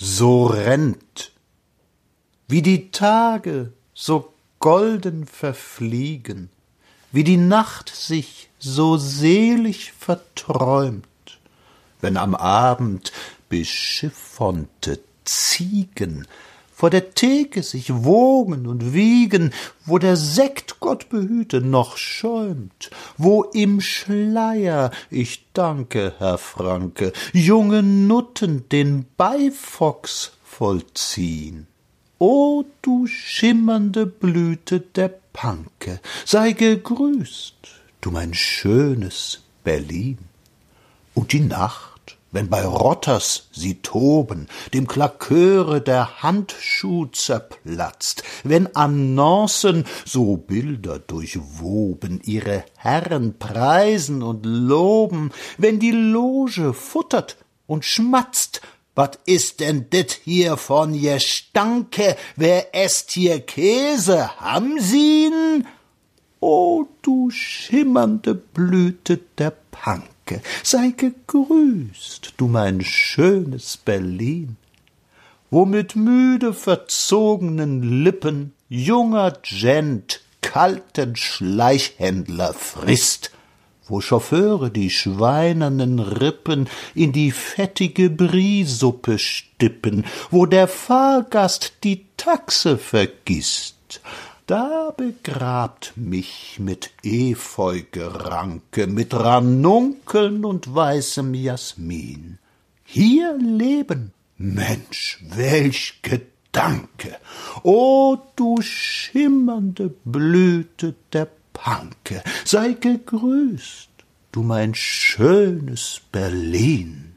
so rennt, wie die Tage so golden verfliegen, wie die Nacht sich so selig verträumt, wenn am Abend beschiffernte Ziegen vor der Theke sich wogen und wiegen, wo der Sekt, Gott behüte, noch schäumt, wo im Schleier, ich danke, Herr Franke, junge Nutten den Beifox vollziehn. O du schimmernde Blüte der Panke, sei gegrüßt, du mein schönes Berlin. Und die Nacht, wenn bei Rotters sie toben, dem Klaköre der Handschuh zerplatzt, wenn Annoncen, so Bilder durchwoben, ihre Herren preisen und loben, wenn die Loge futtert und schmatzt, wat ist denn dit hier von Gestanke, wer esst hier Käse, haben sie'n? O du schimmernde Blüte der Pank! Danke, sei gegrüßt, du mein schönes Berlin, wo mit müde verzogenen Lippen junger Gent kalten Schleichhändler frisst, wo Chauffeure die schweinernen Rippen in die fettige Briesuppe stippen, wo der Fahrgast die Taxe vergisst, da begrabt mich mit Efeugeranke, mit Ranunkeln und weißem Jasmin. Hier leben, Mensch, welch Gedanke! O du schimmernde Blüte der Panke, sei gegrüßt, du mein schönes Berlin!